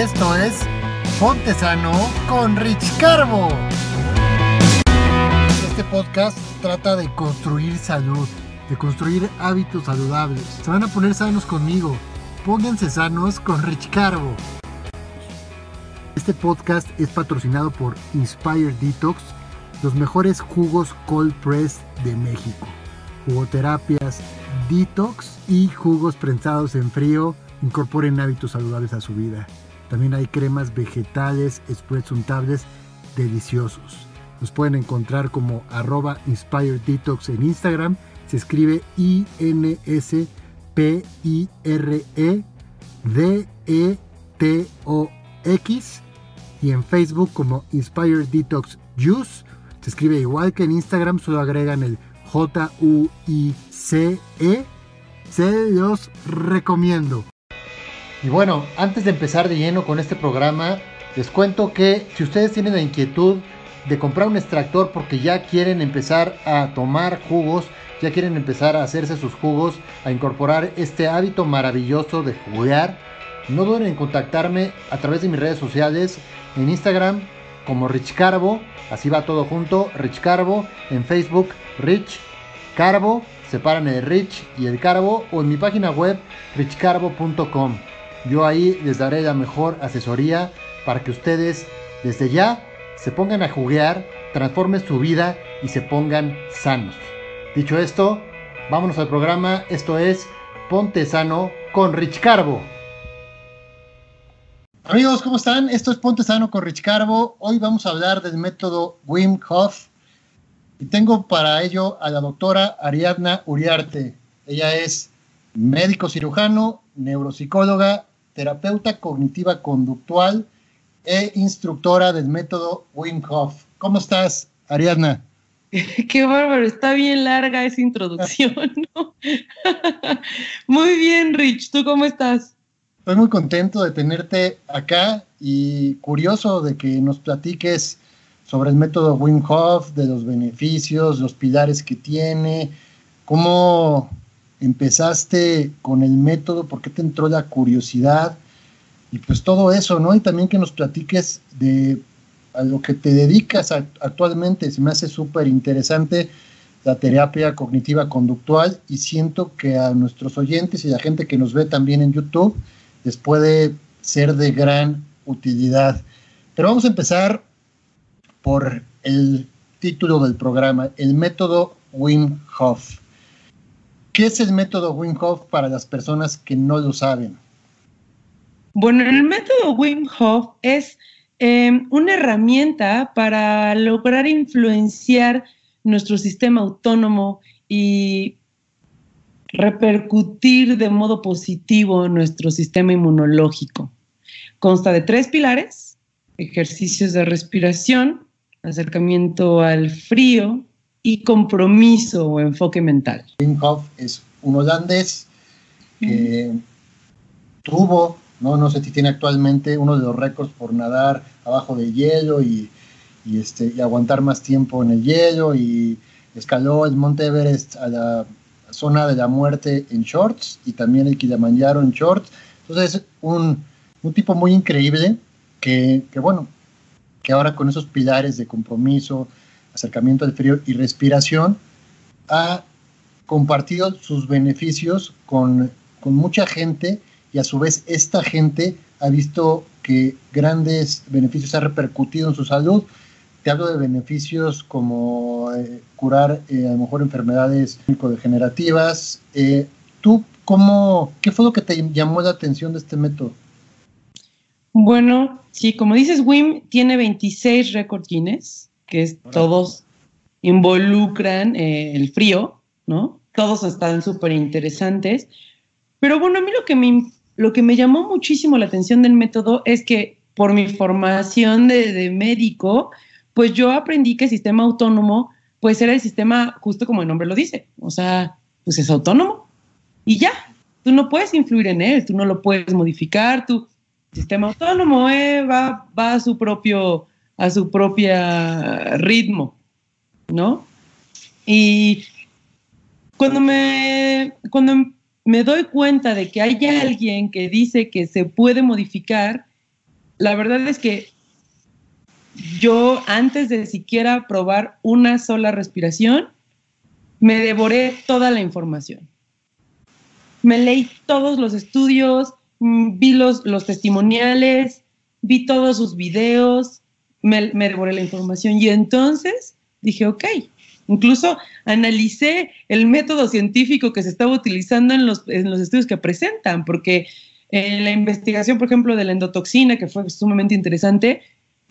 esto es Ponte Sano con Rich Carbo. Este podcast trata de construir salud, de construir hábitos saludables. Se van a poner sanos conmigo. Pónganse sanos con Rich Carbo. Este podcast es patrocinado por Inspire Detox, los mejores jugos cold press de México. Jugoterapias, detox y jugos prensados en frío incorporen hábitos saludables a su vida. También hay cremas vegetales, spreads untables deliciosos. Nos pueden encontrar como arroba Inspire Detox en Instagram. Se escribe I-N-S-P-I-R-E-D-E-T-O-X. Y en Facebook como Inspire Detox Juice. Se escribe igual que en Instagram, solo agregan el J-U-I-C-E. Se los recomiendo. Y bueno, antes de empezar de lleno con este programa, les cuento que si ustedes tienen la inquietud de comprar un extractor porque ya quieren empezar a tomar jugos, ya quieren empezar a hacerse sus jugos, a incorporar este hábito maravilloso de jugar, no duden en contactarme a través de mis redes sociales, en Instagram como Rich Carbo, así va todo junto, Rich Carbo, en Facebook Rich Carbo, separan el Rich y el Carbo, o en mi página web richcarbo.com. Yo ahí les daré la mejor asesoría para que ustedes desde ya se pongan a juguear, transformen su vida y se pongan sanos. Dicho esto, vámonos al programa. Esto es Ponte Sano con Rich Carbo. Amigos, ¿cómo están? Esto es Ponte Sano con Rich Carbo. Hoy vamos a hablar del método Wim Hof. Y tengo para ello a la doctora Ariadna Uriarte. Ella es médico cirujano, neuropsicóloga terapeuta cognitiva conductual e instructora del método Wim Hof. ¿Cómo estás, Ariadna? Qué bárbaro, está bien larga esa introducción. muy bien, Rich, ¿tú cómo estás? Estoy muy contento de tenerte acá y curioso de que nos platiques sobre el método Wim Hof, de los beneficios, los pilares que tiene, cómo empezaste con el método, por qué te entró la curiosidad y pues todo eso, ¿no? Y también que nos platiques de a lo que te dedicas actualmente, se me hace súper interesante la terapia cognitiva conductual y siento que a nuestros oyentes y a la gente que nos ve también en YouTube les puede ser de gran utilidad. Pero vamos a empezar por el título del programa, el método Wim Hof. ¿Qué es el método Wim Hof para las personas que no lo saben? Bueno, el método Wim Hof es em, una herramienta para lograr influenciar nuestro sistema autónomo y repercutir de modo positivo en nuestro sistema inmunológico. Consta de tres pilares, ejercicios de respiración, acercamiento al frío y compromiso o enfoque mental. Hof es un holandés que tuvo, no, no sé si tiene actualmente uno de los récords por nadar abajo de hielo y, este, y aguantar más tiempo en el hielo y escaló el Monte Everest a la zona de la muerte en shorts y también el Kilimanjaro en shorts. Entonces es un, un tipo muy increíble que, que, bueno, que ahora con esos pilares de compromiso, acercamiento al frío y respiración, ha compartido sus beneficios con, con mucha gente y a su vez esta gente ha visto que grandes beneficios ha repercutido en su salud. Te hablo de beneficios como eh, curar eh, a lo mejor enfermedades degenerativas. Eh, ¿Tú cómo, qué fue lo que te llamó la atención de este método? Bueno, sí, como dices, WIM tiene 26 récords Guinness que todos involucran eh, el frío, ¿no? Todos están súper interesantes. Pero bueno, a mí lo que, me, lo que me llamó muchísimo la atención del método es que por mi formación de, de médico, pues yo aprendí que el sistema autónomo, pues era el sistema justo como el nombre lo dice, o sea, pues es autónomo y ya, tú no puedes influir en él, tú no lo puedes modificar, tu sistema autónomo eh, va, va a su propio a su propia ritmo, ¿no? Y cuando me, cuando me doy cuenta de que hay alguien que dice que se puede modificar, la verdad es que yo antes de siquiera probar una sola respiración, me devoré toda la información. Me leí todos los estudios, mm, vi los, los testimoniales, vi todos sus videos, me, me devoré la información. Y entonces dije, ok, incluso analicé el método científico que se estaba utilizando en los, en los estudios que presentan, porque en la investigación, por ejemplo, de la endotoxina, que fue sumamente interesante,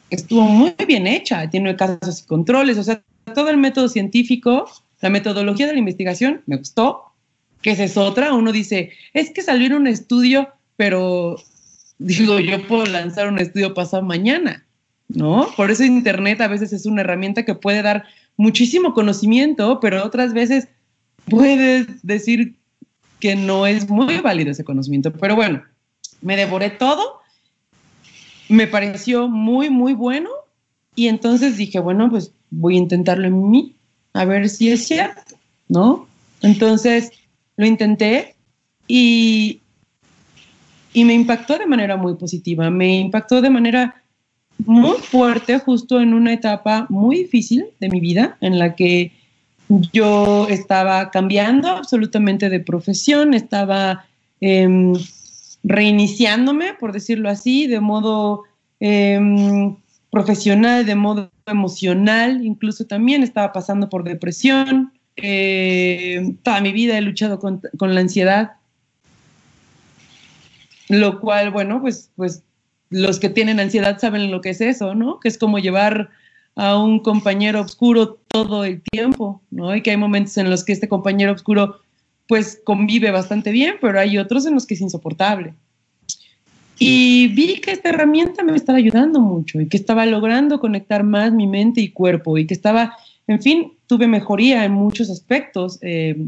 estuvo muy bien hecha, tiene casos y controles, o sea, todo el método científico, la metodología de la investigación me gustó, que esa es otra, uno dice, es que salió en un estudio, pero digo, yo puedo lanzar un estudio pasado mañana, ¿no? Por eso Internet a veces es una herramienta que puede dar muchísimo conocimiento, pero otras veces puedes decir que no es muy válido ese conocimiento. Pero bueno, me devoré todo, me pareció muy, muy bueno y entonces dije, bueno, pues voy a intentarlo en mí, a ver si es cierto, ¿no? Entonces lo intenté y, y me impactó de manera muy positiva, me impactó de manera muy fuerte justo en una etapa muy difícil de mi vida en la que yo estaba cambiando absolutamente de profesión, estaba em, reiniciándome, por decirlo así, de modo em, profesional, de modo emocional, incluso también estaba pasando por depresión. Em, toda mi vida he luchado con, con, la ansiedad, lo cual, bueno, pues, pues los que tienen ansiedad saben lo que es eso, ¿no? Que es como llevar a un compañero oscuro todo el tiempo, ¿no? Y que hay momentos en los que este compañero oscuro pues convive bastante bien, pero hay otros en los que es insoportable. Y vi que esta herramienta me estaba ayudando mucho y que estaba logrando conectar más mi mente y cuerpo y que estaba, en fin, tuve mejoría en muchos aspectos. Eh,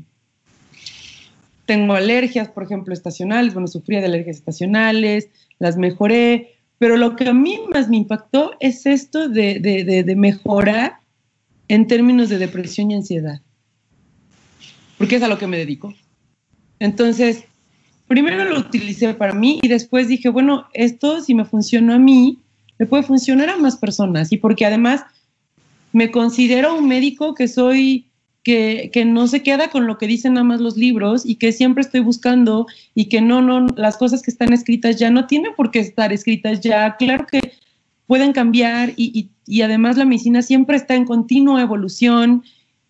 tengo alergias, por ejemplo, estacionales, bueno, sufría de alergias estacionales, las mejoré, pero lo que a mí más me impactó es esto de, de, mejorar en términos de depresión y ansiedad, porque es a lo que me dedico. Entonces, primero lo utilicé para mí y después dije, bueno, esto si me funcionó a mí, le puede funcionar a más personas y porque además me considero un médico que soy que, no se queda con lo que dicen nada más los libros y que siempre estoy buscando y que no, no, las cosas que están escritas ya no tienen por qué estar escritas ya. Claro que pueden cambiar y, además la medicina siempre está en continua evolución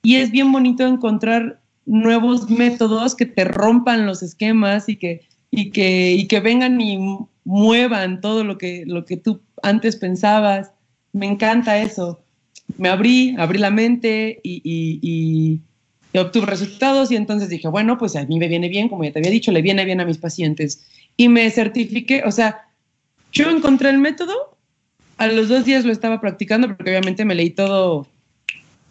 y es bien bonito encontrar nuevos métodos que te rompan los esquemas y que, y que, y que vengan y muevan todo lo que, lo que tú antes pensabas. Me encanta eso me abrí, abrí la mente y, obtuve resultados y entonces dije, bueno, pues a mí me viene bien, como ya te había dicho, le viene bien a mis pacientes. Y me certifiqué, o sea, yo encontré el método, a los dos días lo estaba practicando porque obviamente me leí todo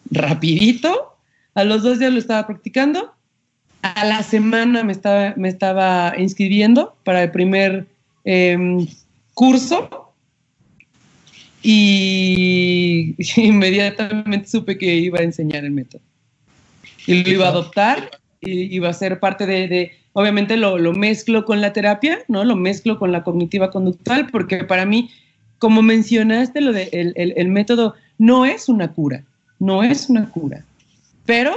rapidito, a los dos días lo estaba practicando, a la semana me estaba, me estaba inscribiendo para el primer em, curso y inmediatamente supe que iba a enseñar el método. Y lo iba a adoptar, y iba a ser parte de, obviamente lo, lo, mezclo con la terapia, ¿no? Lo mezclo con la cognitiva conductual, porque para mí, como mencionaste, lo de el, el método no es una cura, no es una cura, pero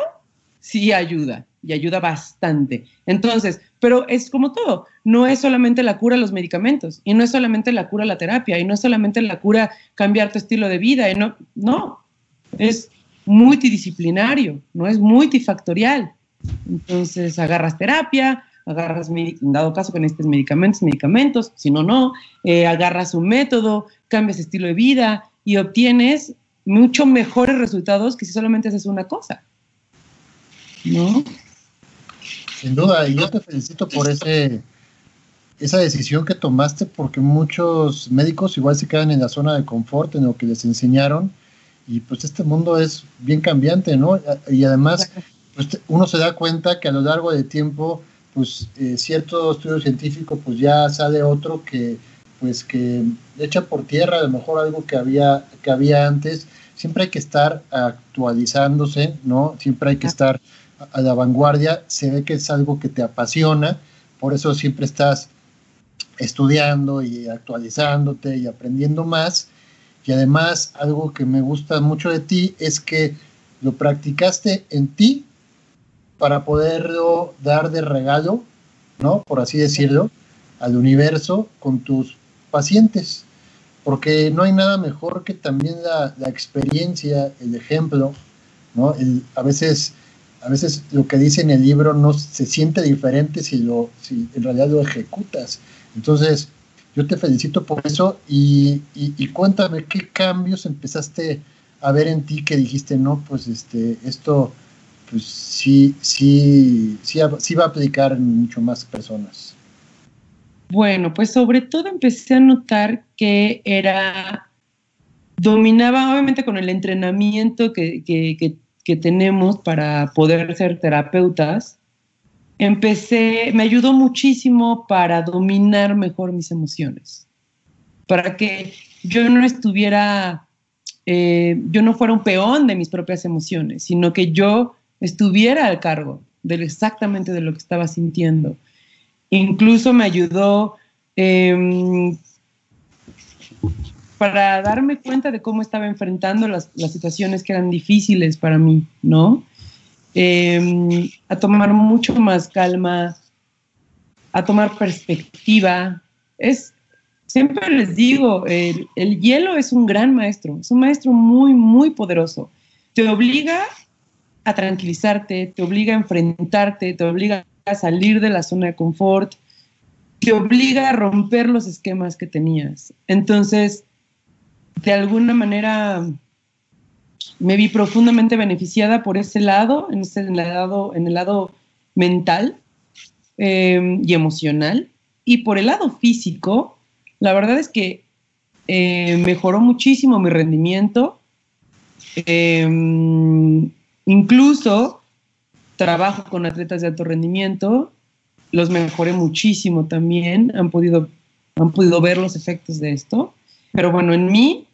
sí ayuda y ayuda bastante. Entonces, pero es como todo, no es solamente la cura los medicamentos, y no es solamente la cura la terapia, y no es solamente la cura cambiar tu estilo de vida, y no, no, es multidisciplinario, no es multifactorial. Entonces, agarras terapia, agarras, en dado caso que necesites medicamentos, medicamentos, si no, no, eh, agarras un método, cambias estilo de vida y obtienes mucho mejores resultados que si solamente haces una cosa. ¿No? Sin duda, y yo te felicito por ese, esa decisión que tomaste, porque muchos médicos igual se quedan en la zona de confort, en lo que les enseñaron, y pues este mundo es bien cambiante, ¿no? Y además, pues uno se da cuenta que a lo largo del tiempo, pues eh, cierto estudio científico, pues ya sale otro que, pues que echa por tierra a lo mejor algo que había, que había antes. Siempre hay que estar actualizándose, ¿no? Siempre hay que estar a la vanguardia, se ve que es algo que te apasiona, por eso siempre estás estudiando y actualizándote y aprendiendo más. Y además, algo que me gusta mucho de ti es que lo practicaste en ti para poderlo dar de regalo, ¿no? Por así decirlo, al universo con tus pacientes. Porque no hay nada mejor que también la, experiencia, el ejemplo, ¿no? a veces a veces lo que dice en el libro no se siente diferente si lo si en realidad lo ejecutas. Entonces, yo te felicito por eso y, cuéntame qué cambios empezaste a ver en ti que dijiste, no, pues este, esto pues sí, sí, sí, sí va a aplicar en mucho más personas. Bueno, pues sobre todo empecé a notar que era, dominaba obviamente con el entrenamiento que, que, que tenemos para poder ser terapeutas, empecé, me ayudó muchísimo para dominar mejor mis emociones, para que yo no estuviera, eh, yo no fuera un peón de mis propias emociones, sino que yo estuviera al cargo de exactamente de lo que estaba sintiendo. Incluso me ayudó em, para darme cuenta de cómo estaba enfrentando las, las situaciones que eran difíciles para mí, ¿no? Em, a tomar mucho más calma, a tomar perspectiva. Es, siempre les digo, el, el, hielo es un gran maestro, es un maestro muy, muy poderoso. Te obliga a tranquilizarte, te obliga a enfrentarte, te obliga a salir de la zona de confort, te obliga a romper los esquemas que tenías. Entonces, de alguna manera me vi profundamente beneficiada por ese lado, en, ese, lado, en el lado mental em, y emocional. Y por el lado físico, la verdad es que eh, mejoró muchísimo mi rendimiento. Em, incluso trabajo con atletas de alto rendimiento, los mejoré muchísimo también, han podido, han podido ver los efectos de esto. Pero bueno, en mí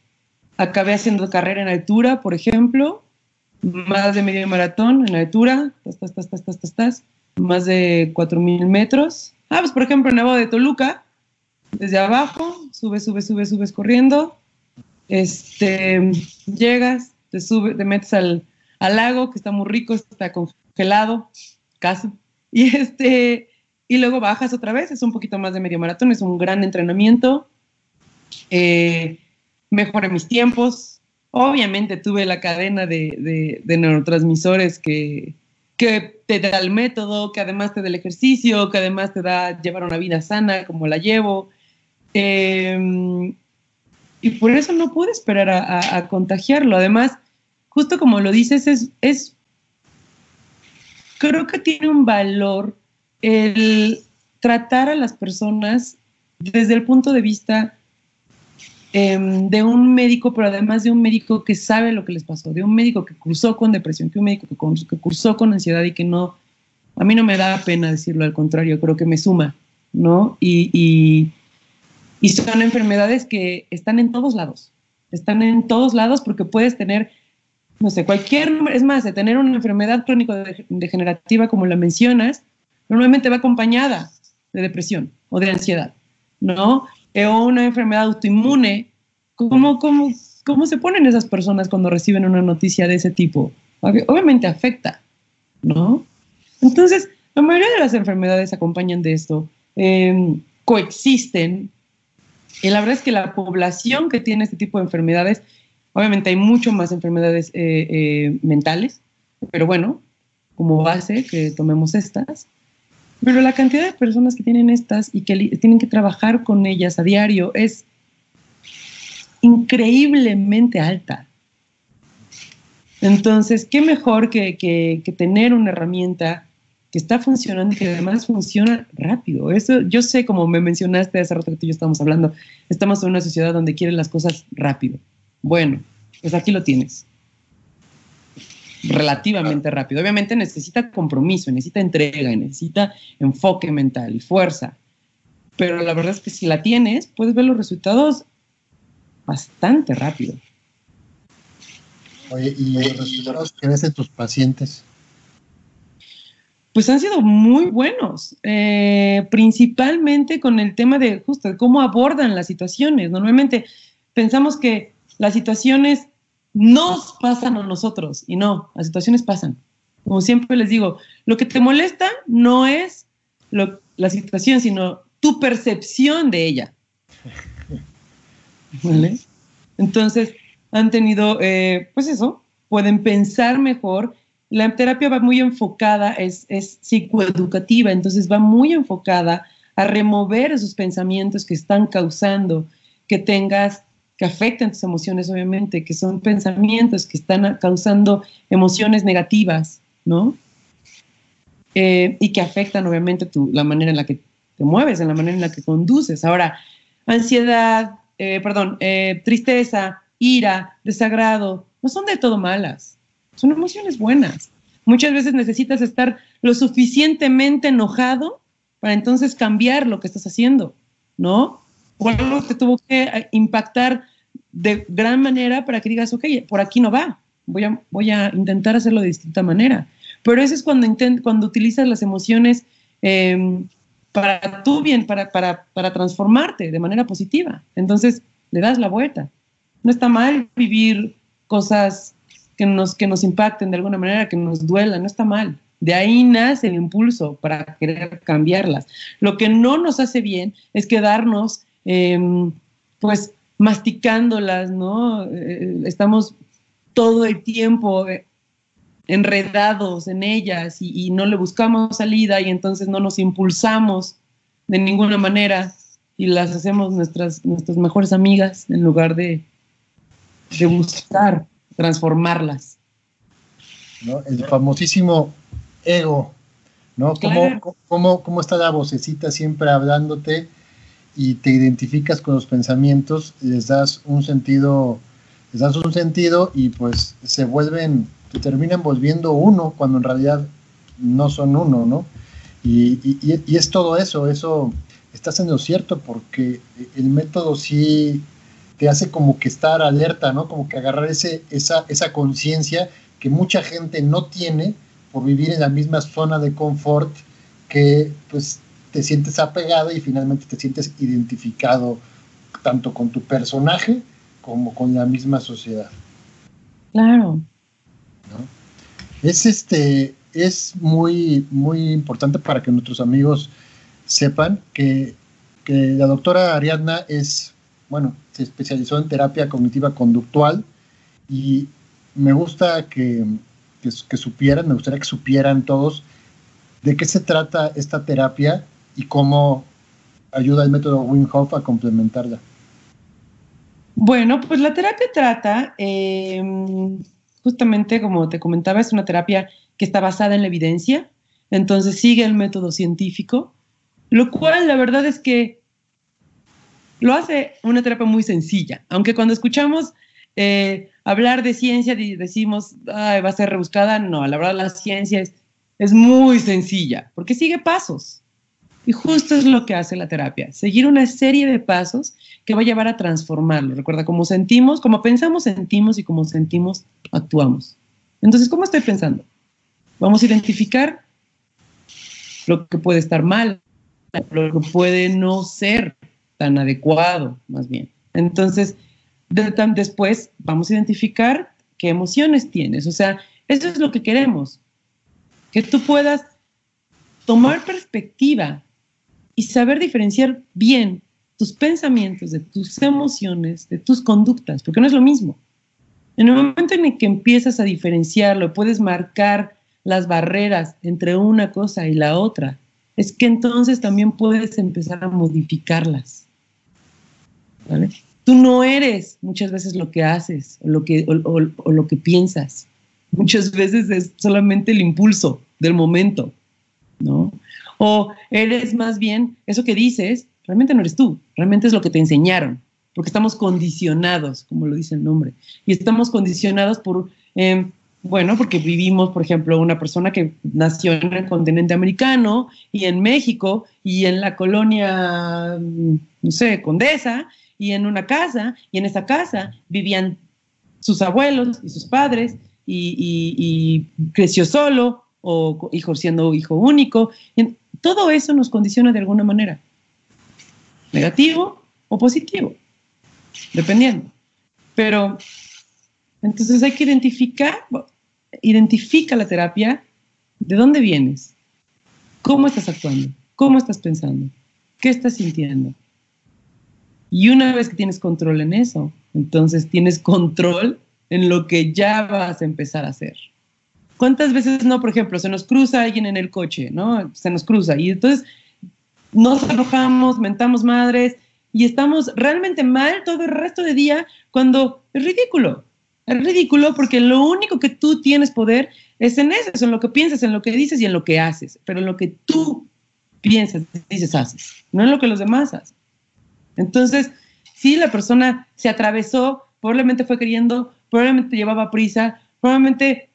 acabé haciendo carrera en altura, por ejemplo, más de medio maratón en altura, más de 4.000 metros. Ah, pues por ejemplo, en Nevado de Toluca, desde abajo, subes, subes, subes, subes corriendo, este, llegas, te, subes, te metes al, al lago, que está muy rico, está congelado, casi, y este, y luego bajas otra vez, es un poquito más de medio maratón, es un gran entrenamiento. Eh, mejoré mis tiempos. Obviamente tuve la cadena de, neurotransmisores que, que te da el método, que además te da el ejercicio, que además te da llevar una vida sana como la llevo. Em, y por eso no pude esperar a, contagiarlo. Además, justo como lo dices, es, es, creo que tiene un valor el tratar a las personas desde el punto de vista Em, de un médico, pero además de un médico que sabe lo que les pasó, de un médico que cursó con depresión, que un médico que, que cursó con ansiedad y que no, a mí no me da pena decirlo, al contrario, creo que me suma, ¿no? Y, y, y son enfermedades que están en todos lados, están en todos lados porque puedes tener, no sé, cualquier, es más, de tener una enfermedad crónico-degenerativa como la mencionas, normalmente va acompañada de depresión o de ansiedad, ¿no? O una enfermedad autoinmune, ¿cómo, cómo, cómo se ponen esas personas cuando reciben una noticia de ese tipo? Obviamente afecta, ¿no? Entonces, la mayoría de las enfermedades acompañan de esto, em, coexisten, y la verdad es que la población que tiene este tipo de enfermedades, obviamente hay mucho más enfermedades eh, eh, mentales, pero bueno, como base que tomemos estas, pero la cantidad de personas que tienen estas y que tienen que trabajar con ellas a diario es increíblemente alta. Entonces, ¿qué mejor que, tener una herramienta que está funcionando y que además funciona rápido? Eso, yo sé, como me mencionaste hace rato que tú y yo estábamos hablando, estamos en una sociedad donde quieren las cosas rápido. Bueno, pues aquí lo tienes relativamente rápido. Obviamente necesita compromiso, necesita entrega, necesita enfoque mental y fuerza. Pero la verdad es que si la tienes, puedes ver los resultados bastante rápido. Oye, ¿y los resultados que ves en tus pacientes? pues han sido muy buenos, eh, principalmente con el tema de justo cómo abordan las situaciones. Normalmente pensamos que las situaciones nos pasan a nosotros y no, las situaciones pasan. Como siempre les digo, lo que te molesta no es la situación, sino tu percepción de ella. Entonces, han tenido, eh, pues eso, pueden pensar mejor. La terapia va muy enfocada, es, es psicoeducativa, entonces va muy enfocada a remover esos pensamientos que están causando que tengas, que afecten tus emociones, obviamente, que son pensamientos que están causando emociones negativas, ¿no? Eh, y que afectan, obviamente, tu, la manera en la que te mueves, en la manera en la que conduces. Ahora, ansiedad, eh, perdón, eh, tristeza, ira, desagrado, no son de todo malas, son emociones buenas. Muchas veces necesitas estar lo suficientemente enojado para entonces cambiar lo que estás haciendo, ¿no? O algo te tuvo que impactar de gran manera para que digas, ok, por aquí no va, voy a, voy a intentar hacerlo de distinta manera. Pero eso es cuando, cuando utilizas las emociones em, para tu bien, para, para, para transformarte de manera positiva. Entonces, le das la vuelta. No está mal vivir cosas que nos, que nos impacten de alguna manera, que nos duelan, no está mal. De ahí nace el impulso para querer cambiarlas. Lo que no nos hace bien es quedarnos, em, pues, masticándolas, ¿no? Eh, estamos todo el tiempo eh, enredados en ellas y, no le buscamos salida y entonces no nos impulsamos de ninguna manera y las hacemos nuestras, nuestras mejores amigas en lugar de, de buscar transformarlas. ¿No? El famosísimo ego, ¿no? ¿Cómo, cómo, está la vocecita siempre hablándote y te identificas con los pensamientos, les das un sentido, les das un sentido y pues se vuelven te terminan volviendo uno cuando en realidad no son uno, ¿no? Y, es todo eso, eso está siendo cierto porque el método sí te hace como que estar alerta, ¿no? Como que agarrar ese, esa, esa conciencia que mucha gente no tiene por vivir en la misma zona de confort que pues te sientes apegado y finalmente te sientes identificado tanto con tu personaje como con la misma sociedad. Claro, es este, es muy, muy importante para que nuestros amigos sepan que, la doctora Ariadna es, bueno, se especializó en terapia cognitiva conductual y me gusta que, que, supieran, me gustaría que supieran todos de qué se trata esta terapia y cómo ayuda el método Wim Hof a complementarla. Bueno, pues la terapia trata eh, justamente como te comentaba, es una terapia que está basada en la evidencia, entonces sigue el método científico, lo cual la verdad es que lo hace una terapia muy sencilla, aunque cuando escuchamos eh, hablar de ciencia y decimos, va a ser rebuscada, no, la verdad la ciencia es, es muy sencilla, porque sigue pasos. Y justo es lo que hace la terapia, seguir una serie de pasos que va a llevar a transformarlo. Recuerda, cómo sentimos, como pensamos, sentimos y como sentimos, actuamos. Entonces, ¿cómo estoy pensando? Vamos a identificar lo que puede estar mal, lo que puede no ser tan adecuado, más bien. Entonces, después vamos a identificar qué emociones tienes. O sea, eso es lo que queremos, que tú puedas tomar perspectiva y saber diferenciar bien tus pensamientos, de tus emociones, de tus conductas, porque no es lo mismo. En el momento en el que empiezas a diferenciarlo, puedes marcar las barreras entre una cosa y la otra, es que entonces también puedes empezar a modificarlas. Tú no eres muchas veces lo que haces o lo que, o lo que piensas. Muchas veces es solamente el impulso del momento, ¿no? O eres más bien, eso que dices, realmente no eres tú, realmente es lo que te enseñaron, porque estamos condicionados, como lo dice el nombre, y estamos condicionados por, em, bueno, porque vivimos, por ejemplo, una persona que nació en el continente americano y en México y en la colonia, mm, no sé, condesa, y en una casa, y en esa casa vivían sus abuelos y sus padres, y creció solo, o hijo siendo hijo único. Todo eso nos condiciona de alguna manera, negativo o positivo, dependiendo. Pero entonces hay que identificar, identifica la terapia, de dónde vienes, cómo estás actuando, cómo estás pensando, qué estás sintiendo. Y una vez que tienes control en eso, entonces tienes control en lo que ya vas a empezar a hacer. ¿Cuántas veces no, por ejemplo, se nos cruza alguien en el coche, ¿no? Se nos cruza y entonces nos enojamos, mentamos madres y estamos realmente mal todo el resto del día cuando es ridículo. Es ridículo porque lo único que tú tienes poder es en eso, en lo que piensas, en lo que dices y en lo que haces, pero en lo que tú piensas, dices, haces, no en lo que los demás hacen. Entonces, si la persona se atravesó, probablemente fue queriendo, probablemente llevaba prisa, probablemente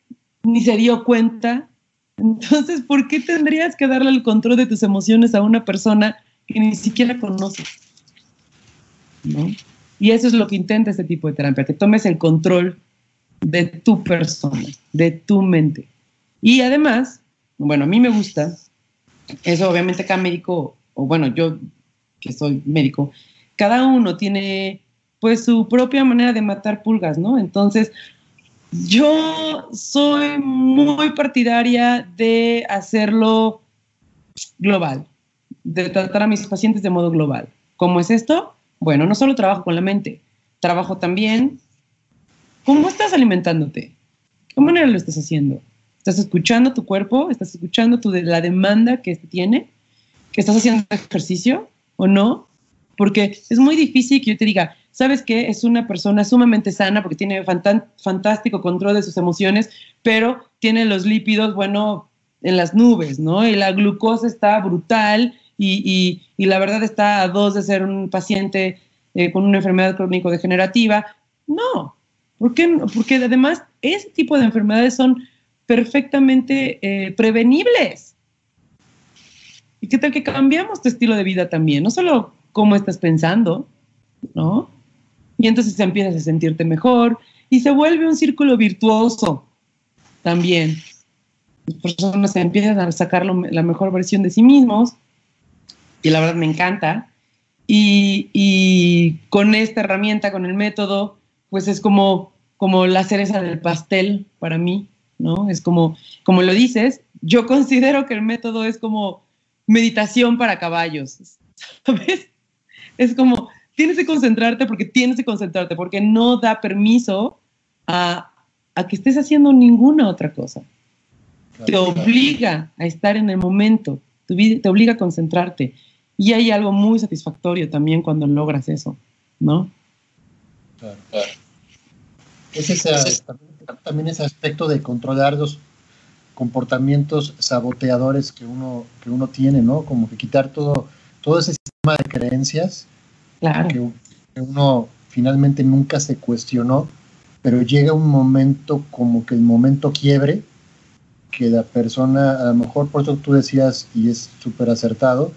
ni se dio cuenta. Entonces, ¿por qué tendrías que darle el control de tus emociones a una persona que ni siquiera conoces? ¿No? Y eso es lo que intenta este tipo de terapia, que tomes el control de tu persona, de tu mente. Y además, bueno, a mí me gusta, eso obviamente cada médico, o bueno, yo que soy médico, cada uno tiene pues su propia manera de matar pulgas, ¿no? Entonces, yo soy muy partidaria de hacerlo global, de tratar a mis pacientes de modo global. ¿Cómo es esto? Bueno, no solo trabajo con la mente, trabajo también cómo estás alimentándote, qué manera lo estás haciendo. ¿Estás escuchando tu cuerpo? ¿Estás escuchando la demanda que este tiene? ¿Que estás haciendo ejercicio o no? Porque es muy difícil que yo te diga, ¿sabes qué? Es una persona sumamente sana porque tiene fantástico control de sus emociones, pero tiene los lípidos, bueno, en las nubes, ¿no? Y la glucosa está brutal y, la verdad está a dos de ser un paciente eh, con una enfermedad crónico-degenerativa. No, ¿por qué? Porque además ese tipo de enfermedades son perfectamente eh, prevenibles. ¿Y qué tal que cambiamos tu estilo de vida también? No solo cómo estás pensando, ¿no? Y entonces empiezas a sentirte mejor y se vuelve un círculo virtuoso también. Las personas empiezan a sacar la mejor versión de sí mismos y la verdad me encanta. Y, con esta herramienta, con el método, pues es como, como la cereza del pastel para mí, ¿no? Es como, como lo dices, yo considero que el método es como meditación para caballos, ¿sabes? Es como, tienes que concentrarte porque tienes que concentrarte, porque no da permiso a, a que estés haciendo ninguna otra cosa. te obliga a estar en el momento, te obliga a concentrarte. Y hay algo muy satisfactorio también cuando logras eso, ¿no? Claro, Es ese, también ese aspecto de controlar los comportamientos saboteadores que uno, que uno tiene, ¿no? Como que quitar todo, todo ese sistema de creencias claro. que, uno finalmente nunca se cuestionó, pero llega un momento como que el momento quiebre, que la persona, a lo mejor por eso tú decías, y es súper acertado,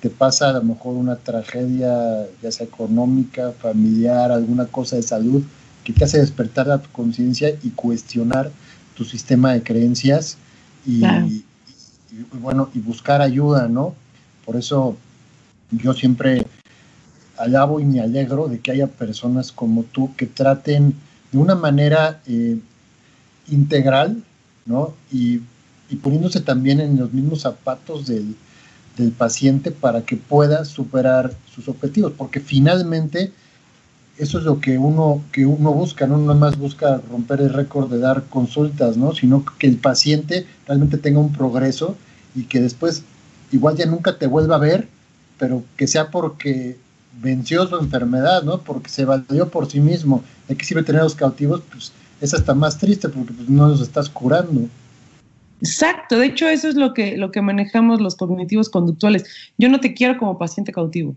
te pasa a lo mejor una tragedia, ya sea económica, familiar, alguna cosa de salud, que te hace despertar a tu conciencia y cuestionar tu sistema de creencias y, bueno, y buscar ayuda, ¿no? Por eso yo siempre alabo y me alegro de que haya personas como tú que traten de una manera eh, integral, ¿no? Y, poniéndose también en los mismos zapatos del, paciente para que pueda superar sus objetivos, porque finalmente eso es lo que uno, que uno busca, no nada más busca romper el récord de dar consultas, ¿no? sino que el paciente realmente tenga un progreso y que después igual ya nunca te vuelva a ver, pero que sea porque venció su enfermedad, ¿no? Porque se valió por sí mismo. ¿De qué sirve tener los cautivos? Pues es hasta más triste porque pues, no los estás curando. Exacto, de hecho eso es lo que, lo que manejamos los cognitivos conductuales. Yo no te quiero como paciente cautivo.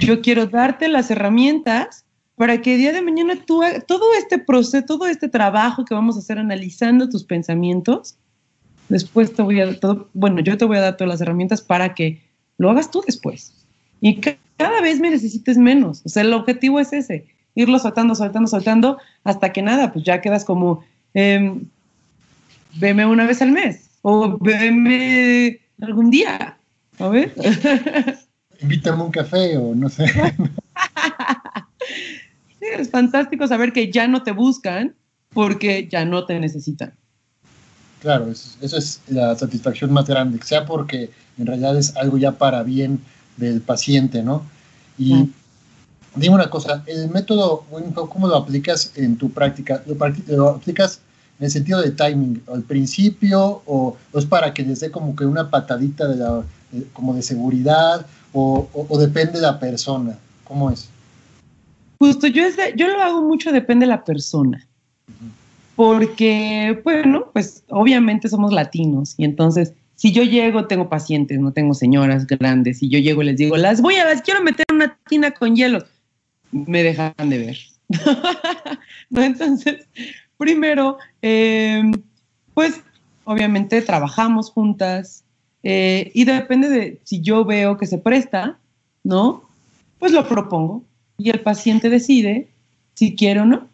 Yo quiero darte las herramientas para que el día de mañana tú todo este proceso, todo este trabajo que vamos a hacer analizando tus pensamientos, después te voy a, todo, bueno, yo te voy a dar todas las herramientas para que lo hagas tú después. Y cada vez me necesites menos. O sea, el objetivo es ese, irlo soltando, soltando, soltando, hasta que nada, pues ya quedas como... Em, veme una vez al mes O veme algún día. A ver. Invítame un café o no sé. sí, es fantástico saber que ya no te buscan porque ya no te necesitan. Claro, eso, es la satisfacción más grande, sea porque en realidad es algo ya para bien del paciente, ¿no? Y dime una cosa, el método, ¿cómo lo aplicas en tu práctica? ¿Lo, aplicas en el sentido de timing, al principio, o, es para que les dé como que una patadita de la, como de seguridad, o, depende de la persona? ¿Cómo es? Justo, yo, yo lo hago mucho, depende de la persona porque, bueno, pues obviamente somos latinos y entonces si yo llego, tengo pacientes, no tengo señoras grandes, y yo llego y les digo, las voy a, las quiero meter en una tina con hielo, me dejan de ver. ¿No? Entonces, primero, em, pues obviamente trabajamos juntas eh, y depende de si yo veo que se presta, ¿no? Pues lo propongo y el paciente decide si quiere o no.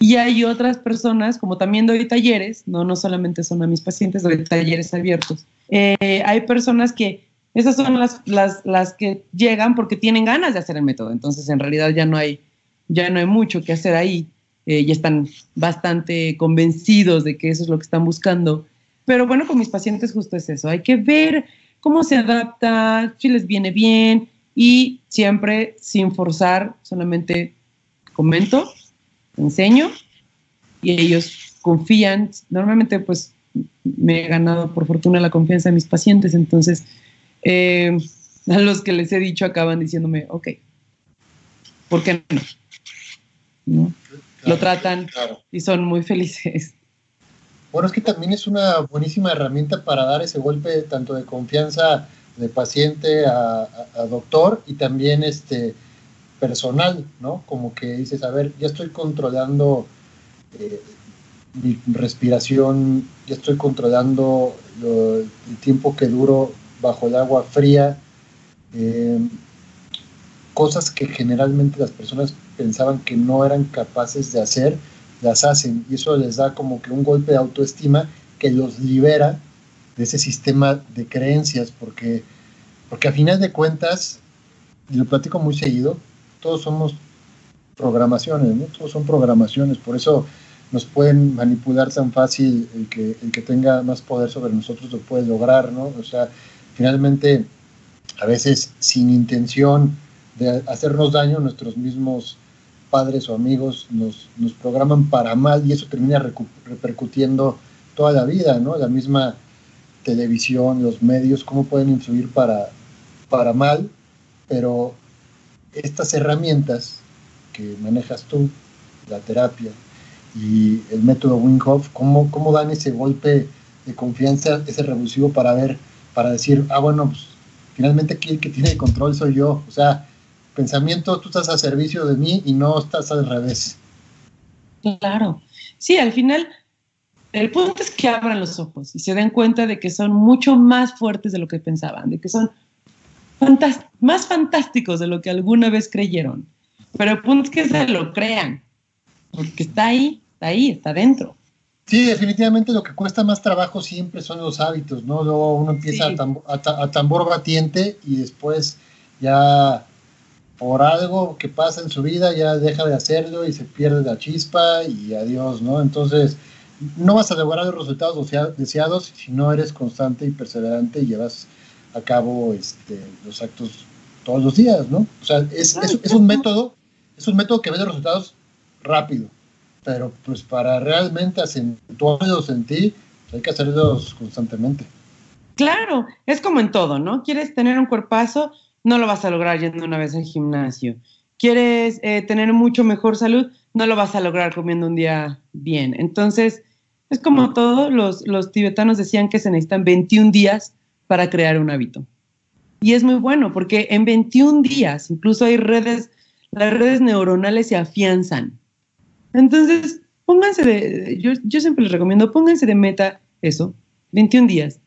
Y hay otras personas, como también doy talleres, no, no solamente son a mis pacientes, doy talleres abiertos. Eh, hay personas que, esas son las, las, las, que llegan porque tienen ganas de hacer el método, entonces en realidad ya no hay, ya no hay mucho que hacer ahí, eh, y están bastante convencidos de que eso es lo que están buscando. Pero bueno, con mis pacientes justo es eso, hay que ver cómo se adapta, si les viene bien, y siempre sin forzar, solamente comento enseño y ellos confían. Normalmente, pues, me he ganado por fortuna la confianza de mis pacientes, entonces eh, a los que les he dicho acaban diciéndome, ok, ¿por qué no? Lo tratan y son muy felices. Bueno, es que también es una buenísima herramienta para dar ese golpe tanto de confianza de paciente a, a doctor y también este, personal, ¿no? Como que dices, a ver, ya estoy controlando eh, mi respiración, ya estoy controlando el tiempo que duro bajo el agua fría, eh, cosas que generalmente las personas pensaban que no eran capaces de hacer, las hacen y eso les da como que un golpe de autoestima que los libera de ese sistema de creencias, porque, porque a final de cuentas, y lo platico muy seguido, todos somos programaciones, ¿no? Todos son programaciones, por eso nos pueden manipular tan fácil, el que, el que tenga más poder sobre nosotros lo puede lograr, ¿no? O sea, finalmente, a veces sin intención de hacernos daño, nuestros mismos padres o amigos nos, nos programan para mal y eso termina repercutiendo toda la vida, ¿no? La misma televisión, los medios, cómo pueden influir para, para mal, pero estas herramientas que manejas tú, la terapia y el método Wing ¿cómo, ¿cómo dan ese golpe de confianza, ese revulsivo para ver, para decir, ah, bueno, pues finalmente aquí el que tiene el control soy yo? O sea, pensamiento, tú estás a servicio de mí y no estás al revés. Claro. Sí, al final, el punto es que abran los ojos y se den cuenta de que son mucho más fuertes de lo que pensaban, de que son más fantásticos de lo que alguna vez creyeron. Pero el punto es que se lo crean, porque está ahí, está ahí, está dentro. Sí, definitivamente lo que cuesta más trabajo siempre son los hábitos, ¿no? Luego uno empieza a, tambor, batiente y después ya por algo que pasa en su vida ya deja de hacerlo y se pierde la chispa y adiós, ¿no? Entonces, no vas a lograr los resultados deseados si no eres constante y perseverante y llevas a cabo este, los actos todos los días, ¿no? O sea, es, es, un método, es un método que ve los resultados rápido, pero pues para realmente acentuarlos en ti, hay que hacerlos constantemente. Claro, es como en todo, ¿no? Quieres tener un cuerpazo, no lo vas a lograr yendo una vez al gimnasio. Quieres eh, tener mucho mejor salud, no lo vas a lograr comiendo un día bien. Entonces, es como todo, los, los tibetanos decían que se necesitan 21 días para crear un hábito. Y es muy bueno porque en 21 días, incluso hay redes, las redes neuronales se afianzan. Entonces, pónganse de, yo, yo siempre les recomiendo, pónganse de meta eso, 21 días.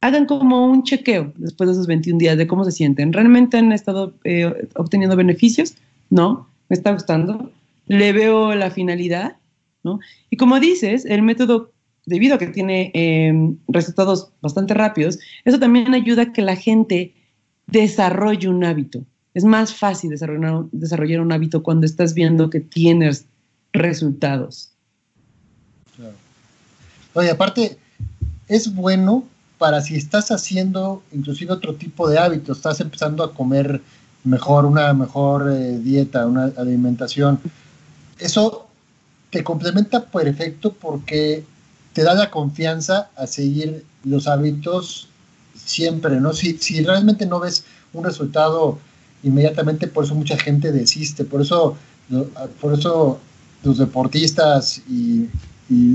Hagan como un chequeo después de esos 21 días de cómo se sienten. ¿Realmente han estado eh, obteniendo beneficios? No, me está gustando. Le veo la finalidad, ¿no? Y como dices, el método debido a que tiene em, resultados bastante rápidos, eso también ayuda a que la gente desarrolle un hábito. Es más fácil desarrollar, desarrollar un hábito cuando estás viendo que tienes resultados. Oye, aparte, es bueno para si estás haciendo inclusive otro tipo de hábitos, estás empezando a comer mejor, una mejor eh, dieta, una alimentación. Eso te complementa perfecto porque te da la confianza a seguir los hábitos siempre, ¿no? Si, realmente no ves un resultado inmediatamente, por eso mucha gente desiste, por eso, por eso los deportistas y,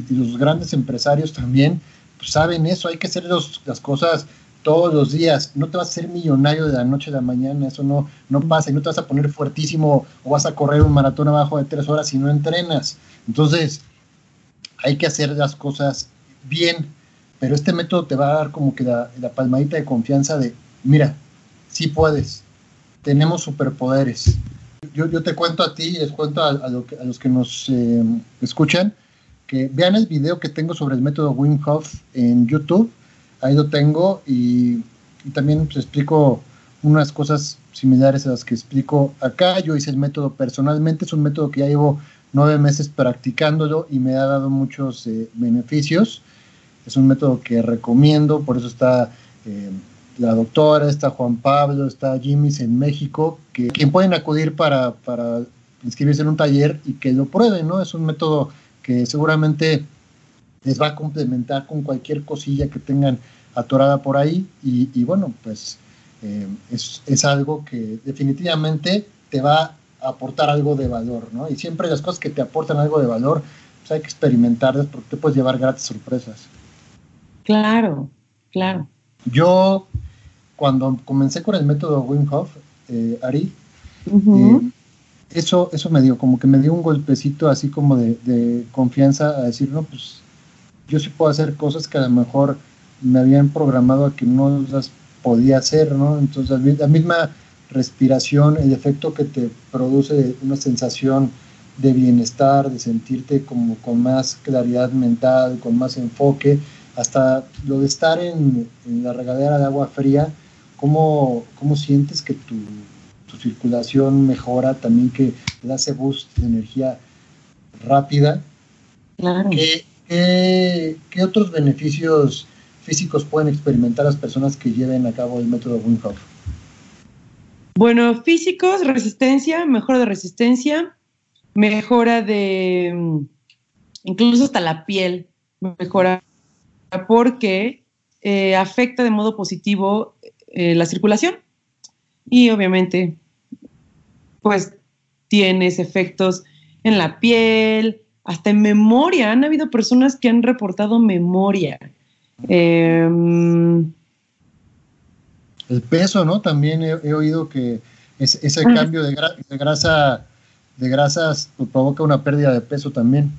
los grandes empresarios también pues, saben eso, hay que hacer las cosas todos los días, no te vas a ser millonario de la noche a la mañana, eso no, no pasa, y no te vas a poner fuertísimo o vas a correr un maratón abajo de tres horas si no entrenas. Entonces, hay que hacer las cosas bien, pero este método te va a dar como que la, palmadita de confianza de, mira, sí puedes, tenemos superpoderes. Yo, yo te cuento a ti y les cuento a, los que nos eh, escuchan que vean el video que tengo sobre el método Wim Hof en YouTube, ahí lo tengo y, también explico unas cosas similares a las que explico acá. Yo hice el método personalmente, es un método que ya llevo nueve meses practicándolo y me ha dado muchos eh, beneficios. Es un método que recomiendo, por eso está eh, la doctora, está Juan Pablo, está Jimmy's en México, que quien pueden acudir para, para inscribirse en un taller y que lo prueben, ¿no? Es un método que seguramente les va a complementar con cualquier cosilla que tengan atorada por ahí y, bueno, pues eh, es, es, algo que definitivamente te va aportar algo de valor, ¿no? Y siempre las cosas que te aportan algo de valor, pues hay que experimentarlas porque te puedes llevar gratis sorpresas. Claro, claro. Yo, cuando comencé con el método Wim Hof, eh, Ari, eh, eso, eso me dio, como que me dio un golpecito así como de, confianza a decir, no, pues yo sí puedo hacer cosas que a lo mejor me habían programado a que no las podía hacer, ¿no? Entonces, la misma respiración, el efecto que te produce una sensación de bienestar, de sentirte como con más claridad mental, con más enfoque, hasta lo de estar en, la regadera de agua fría, ¿cómo, cómo sientes que tu, tu, circulación mejora, también que te ese boost de energía rápida? Claro. ¿Qué, qué, qué otros beneficios físicos pueden experimentar las personas que lleven a cabo el método Wim Hof? Bueno, físicos, resistencia, mejora de resistencia, mejora de mm, incluso hasta la piel, mejora porque eh, afecta de modo positivo eh, la circulación y obviamente pues tienes efectos en la piel, hasta en memoria. Han habido personas que han reportado memoria. Eh, el peso, ¿no? También he, oído que ese cambio de, grasa de grasas pues, provoca una pérdida de peso también.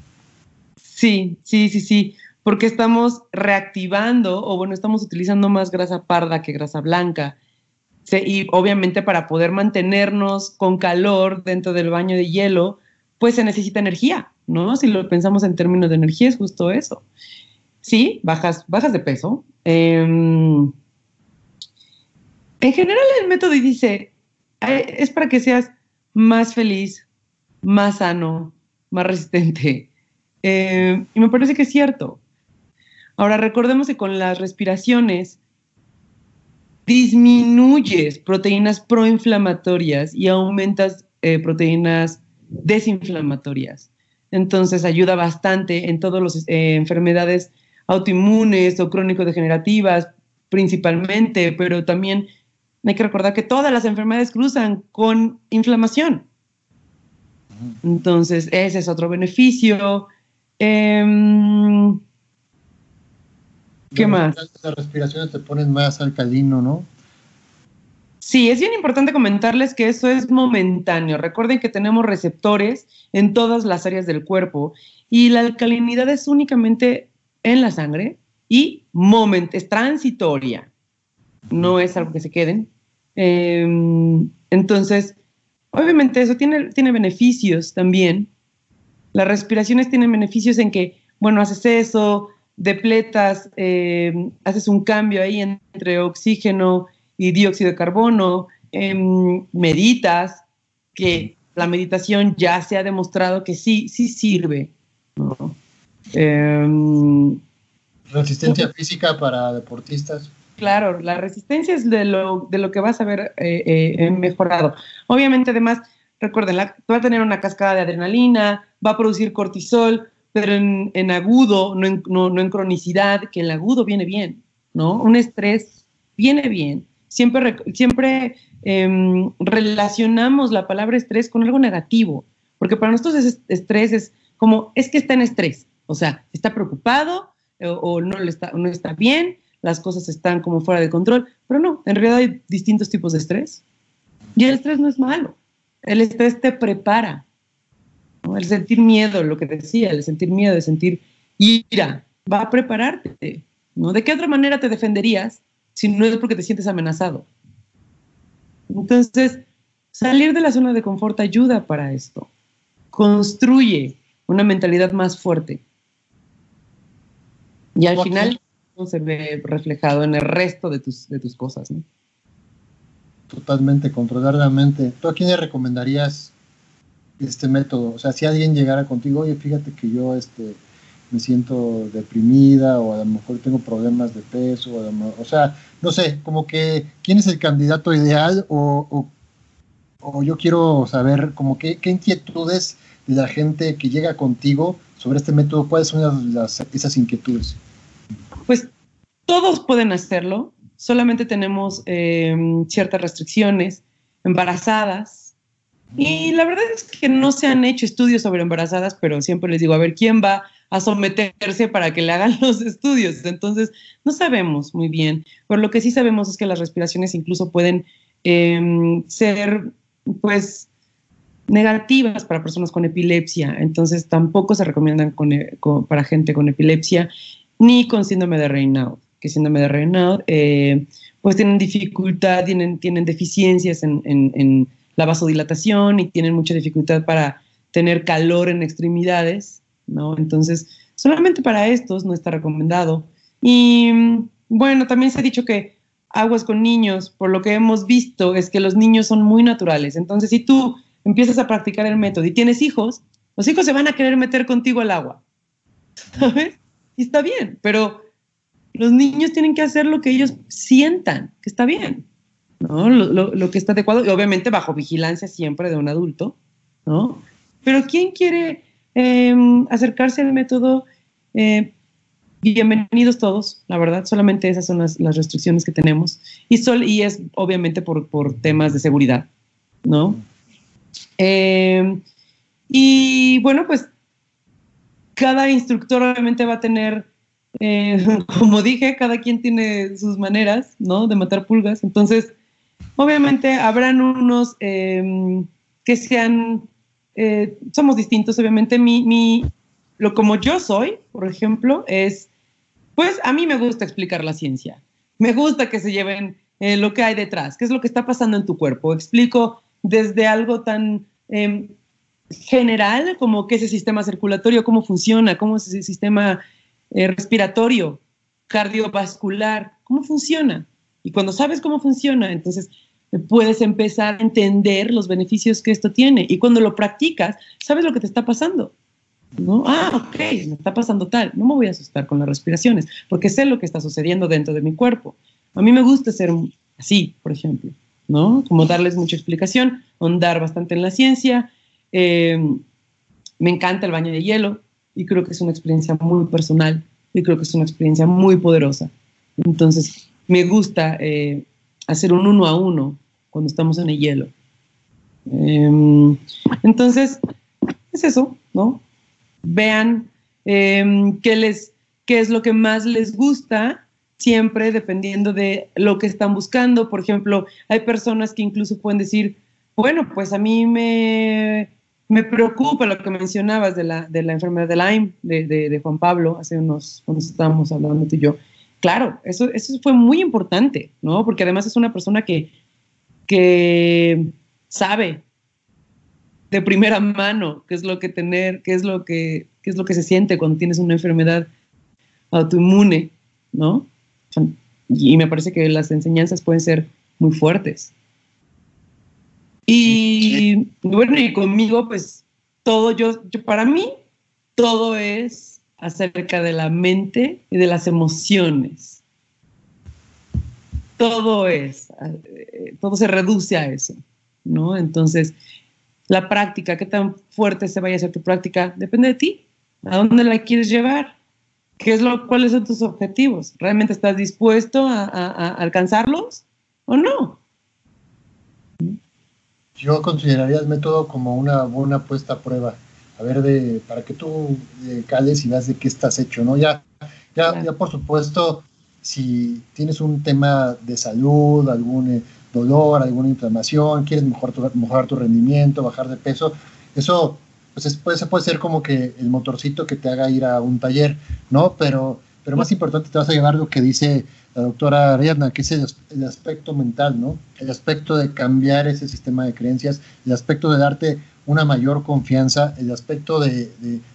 Sí, sí, sí, sí, porque estamos reactivando o bueno, estamos utilizando más grasa parda que grasa blanca. y obviamente para poder mantenernos con calor dentro del baño de hielo, pues se necesita energía, ¿no? Si lo pensamos en términos de energía, es justo eso. Sí, bajas, bajas de peso. Em, en general el método dice, es para que seas más feliz, más sano, más resistente. Eh, y me parece que es cierto. Ahora recordemos que con las respiraciones disminuyes proteínas proinflamatorias y aumentas eh, proteínas desinflamatorias. Entonces ayuda bastante en todas las eh, enfermedades autoinmunes o crónico-degenerativas principalmente, pero también hay que recordar que todas las enfermedades cruzan con inflamación. Entonces, ese es otro beneficio. Em, ¿Qué más? Las respiraciones te ponen más alcalino, ¿no? Sí, es bien importante comentarles que eso es momentáneo. Recuerden que tenemos receptores en todas las áreas del cuerpo y la alcalinidad es únicamente en la sangre y moment, es transitoria. No es algo que se queden. Em, entonces, obviamente eso tiene, tiene beneficios también. Las respiraciones tienen beneficios en que, bueno, haces eso, depletas, eh, haces un cambio ahí entre oxígeno y dióxido de carbono, em, meditas, que la meditación ya se ha demostrado que sí, sí sirve. Em, resistencia física para deportistas. Claro, la resistencia es de lo, de lo que vas a ver eh, eh, mejorado. Obviamente, además, recuerden, va a tener una cascada de adrenalina, va a producir cortisol, pero en, agudo, no en, no, en, cronicidad, que el agudo viene bien, ¿no? Un estrés viene bien. Siempre, siempre em, relacionamos la palabra estrés con algo negativo, porque para nosotros es estrés es como, es que está en estrés, o sea, está preocupado o, o no, le está, no está bien, las cosas están como fuera de control, pero no, en realidad hay distintos tipos de estrés. Y el estrés no es malo, el estrés te prepara, el sentir miedo, lo que decía, el sentir miedo, el sentir ira, va a prepararte. ¿no? ¿De qué otra manera te defenderías si no es porque te sientes amenazado? Entonces, salir de la zona de confort ayuda para esto. Construye una mentalidad más fuerte. Y al final se ve reflejado en el resto de tus, de tus cosas. Totalmente, controladamente. ¿Tú a quién le recomendarías este método? O sea, si alguien llegara contigo, oye, fíjate que yo este, me siento deprimida o a lo mejor tengo problemas de peso, o, sea, no sé, como que quién es el candidato ideal o, o, yo quiero saber como que, qué inquietudes de la gente que llega contigo sobre este método, cuáles son las, esas inquietudes. Pues todos pueden hacerlo, solamente tenemos eh, ciertas restricciones, embarazadas, y la verdad es que no se han hecho estudios sobre embarazadas, pero siempre les digo, a ver, ¿quién va a someterse para que le hagan los estudios? Entonces, no sabemos muy bien. Pero lo que sí sabemos es que las respiraciones incluso pueden em, ser, pues, negativas para personas con epilepsia. Entonces, tampoco se recomiendan eh, para gente con epilepsia ni con síndrome de Raynaud, que síndrome de Raynaud, eh, pues tienen dificultad, tienen, tienen deficiencias en la vasodilatación y tienen mucha dificultad para tener calor en extremidades, ¿no? Entonces, solamente para estos no está recomendado. Y bueno, también se ha dicho que aguas con niños, por lo que hemos visto, es que los niños son muy naturales. Entonces, si tú empiezas a practicar el método y tienes hijos, los hijos se van a querer meter contigo al agua, ¿sabes? Y está bien, pero los niños tienen que hacer lo que ellos sientan, que está bien. ¿no? Lo, que está adecuado, y obviamente bajo vigilancia siempre de un adulto, ¿no? Pero ¿quién quiere em, acercarse al método? Eh, bienvenidos todos, la verdad, solamente esas son las, restricciones que tenemos, y, sol, y es obviamente por, temas de seguridad, ¿no? Em, y bueno, pues cada instructor obviamente va a tener, eh, como dije, cada quien tiene sus maneras, ¿no? De matar pulgas. Entonces, Obviamente habrán unos em, que sean, eh, somos distintos, obviamente mi, lo como yo soy, por ejemplo, es, pues a mí me gusta explicar la ciencia, me gusta que se lleven eh, lo que hay detrás, qué es lo que está pasando en tu cuerpo, explico desde algo tan em, general como qué es el sistema circulatorio, cómo funciona, cómo es el sistema eh, respiratorio, cardiovascular, cómo funciona. Y cuando sabes cómo funciona, entonces puedes empezar a entender los beneficios que esto tiene. Y cuando lo practicas, sabes lo que te está pasando. ¿no? Ah, ok, me está pasando tal. No me voy a asustar con las respiraciones, porque sé lo que está sucediendo dentro de mi cuerpo. A mí me gusta ser así, por ejemplo, ¿no? Como darles mucha explicación, ahondar bastante en la ciencia. Eh, me encanta el baño de hielo y creo que es una experiencia muy personal y creo que es una experiencia muy poderosa. Entonces, me gusta eh, hacer un uno a uno cuando estamos en el hielo. Em, entonces, es eso, ¿no? Vean em, qué, les, qué es lo que más les gusta, siempre dependiendo de lo que están buscando. Por ejemplo, hay personas que incluso pueden decir, bueno, pues a mí me, me preocupa lo que mencionabas de la, de la enfermedad de Lyme, de, de, Juan Pablo, hace unos, cuando estábamos hablando tú y yo claro, eso, eso fue muy importante, ¿no? Porque además es una persona que, que sabe de primera mano qué es lo que tener, qué es lo que, es lo que se siente cuando tienes una enfermedad autoinmune, ¿no? Y me parece que las enseñanzas pueden ser muy fuertes. Y bueno, y conmigo, pues todo, yo, para mí, todo es acerca de la mente y de las emociones. Todo es, eh, todo se reduce a eso, ¿no? Entonces, la práctica, qué tan fuerte se vaya a ser tu práctica, depende de ti. ¿A dónde la quieres llevar? ¿Qué es lo, ¿Cuáles son tus objetivos? ¿Realmente estás dispuesto a, alcanzarlos o no? Yo consideraría el método como una buena puesta a prueba. A ver, de, para que tú eh, cales y veas de qué estás hecho, ¿no? Ya, ya, ya por supuesto, si tienes un tema de salud, algún eh, dolor, alguna inflamación, quieres mejorar tu, mejorar tu rendimiento, bajar de peso, eso pues puede, puede ser como que el motorcito que te haga ir a un taller, ¿no? Pero, pero más importante te vas a llevar lo que dice la doctora Ariadna, que es el, aspecto mental, ¿no? El aspecto de cambiar ese sistema de creencias, el aspecto de darte una mayor confianza, el aspecto de,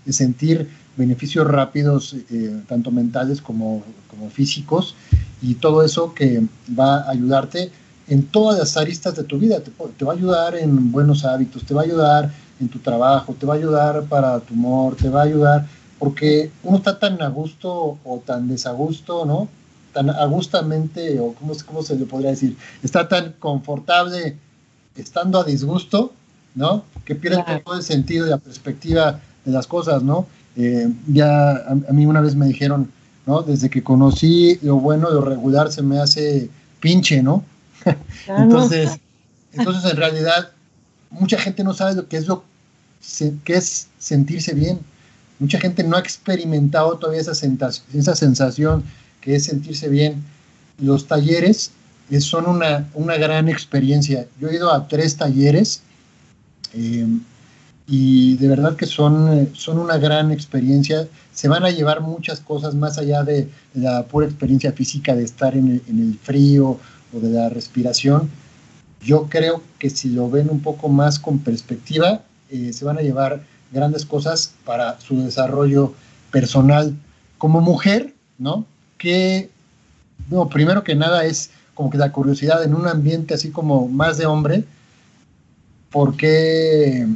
sentir beneficios rápidos, eh, tanto mentales como, como físicos, y todo eso que va a ayudarte en todas las aristas de tu vida. Te, te, va a ayudar en buenos hábitos, te va a ayudar en tu trabajo, te va a ayudar para tu humor, te va a ayudar, porque uno está tan a gusto o tan desagusto, ¿no? Tan agustamente, o ¿cómo, cómo se le podría decir, está tan confortable estando a disgusto, ¿no? Que pierde todo el sentido y la perspectiva de las cosas, ¿no? Eh, ya a, a, mí una vez me dijeron, ¿no? Desde que conocí lo bueno, lo regular se me hace pinche, ¿no? entonces, entonces en realidad mucha gente no sabe lo que es lo que es sentirse bien. Mucha gente no ha experimentado todavía esa, esa sensación que es sentirse bien. Los talleres son una, una gran experiencia. Yo he ido a tres talleres eh, y de verdad que son, son una gran experiencia. Se van a llevar muchas cosas más allá de, la pura experiencia física de estar en el, en el frío o de la respiración, yo creo que si lo ven un poco más con perspectiva, eh, se van a llevar grandes cosas para su desarrollo personal. Como mujer, ¿no? Que, no, primero que nada es como que la curiosidad en un ambiente así como más de hombre, ¿por qué,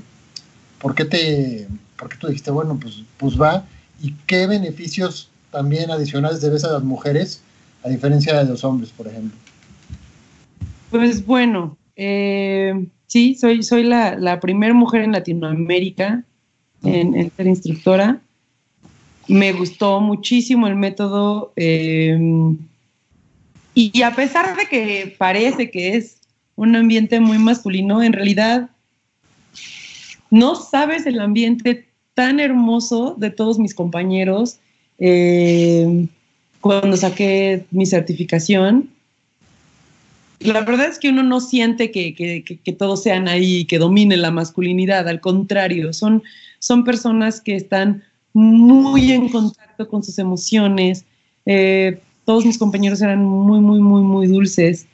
por qué te, por qué tú dijiste, bueno, pues, pues va, y qué beneficios también adicionales debes a las mujeres, a diferencia de los hombres, por ejemplo? Pues bueno, eh, sí, soy, soy la, la primera mujer en Latinoamérica en, ser instructora. Me gustó muchísimo el método eh, y, a pesar de que parece que es un ambiente muy masculino, en realidad no sabes el ambiente tan hermoso de todos mis compañeros. Eh, cuando saqué mi certificación, la verdad es que uno no siente que, que, todos sean ahí, que domine la masculinidad, al contrario, son, son personas que están muy en contacto con sus emociones. Eh, todos mis compañeros eran muy, muy, muy, muy dulces.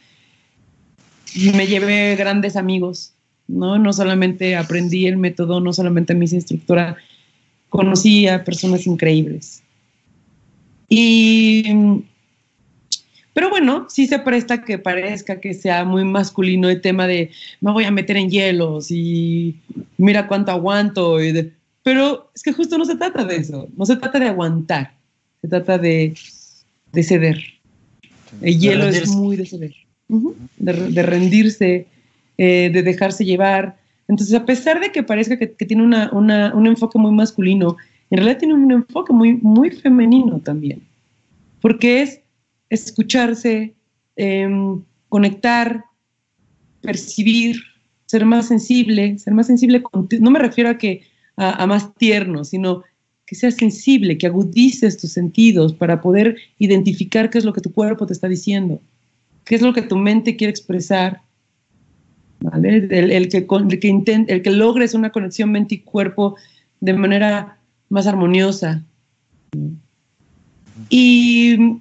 Me llevé grandes amigos, ¿no? No solamente aprendí el método, no solamente mis instructora, conocí a personas increíbles. Y pero bueno, sí se presta que parezca que sea muy masculino el tema de me voy a meter en hielos y mira cuánto aguanto. Pero es que justo no se trata de eso, no se trata de aguantar, se trata de, ceder. El hielo es muy de ceder, de, rendirse, eh, de dejarse llevar. Entonces, a pesar de que parezca que, tiene un enfoque muy masculino, en realidad tiene un enfoque muy, muy femenino también, porque es escucharse, em, conectar, percibir, ser más sensible, ser más sensible, no me refiero a que a, más tierno, sino que seas sensible, que agudices tus sentidos para poder identificar qué es lo que tu cuerpo te está diciendo, qué es lo que tu mente quiere expresar, El, que, el, que el que logres una conexión mente y cuerpo de manera más armoniosa. Y